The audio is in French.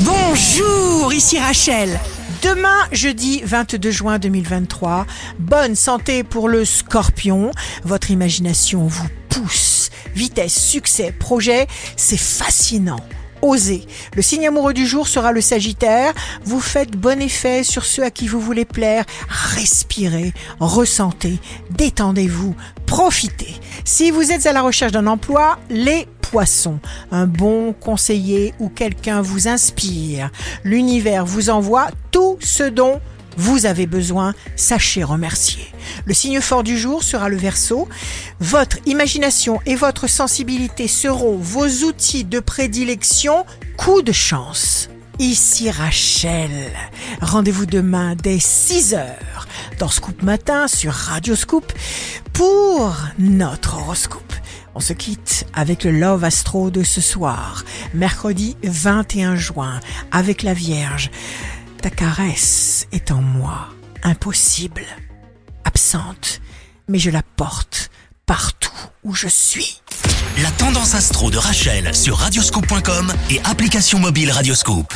Bonjour, ici Rachel. Demain, jeudi 22 juin 2023, bonne santé pour le scorpion. Votre imagination vous pousse. Vitesse, succès, projet, c'est fascinant. Osez. Le signe amoureux du jour sera le Sagittaire. Vous faites bon effet sur ceux à qui vous voulez plaire. Respirez, ressentez, détendez-vous, profitez. Si vous êtes à la recherche d'un emploi, les un bon conseiller ou quelqu'un vous inspire. L'univers vous envoie tout ce dont vous avez besoin, sachez remercier. Le signe fort du jour sera le Verseau. Votre imagination et votre sensibilité seront vos outils de prédilection. Coup de chance. Ici Rachel. Rendez-vous demain dès 6 heures dans Scoop Matin sur Radio Scoop pour notre horoscope. On se quitte avec le Love Astro de ce soir, mercredi 21 juin, avec la Vierge. Ta caresse est en moi, impossible, absente, mais je la porte partout où je suis. La tendance astro de Rachel sur radioscope.com et application mobile Radioscope.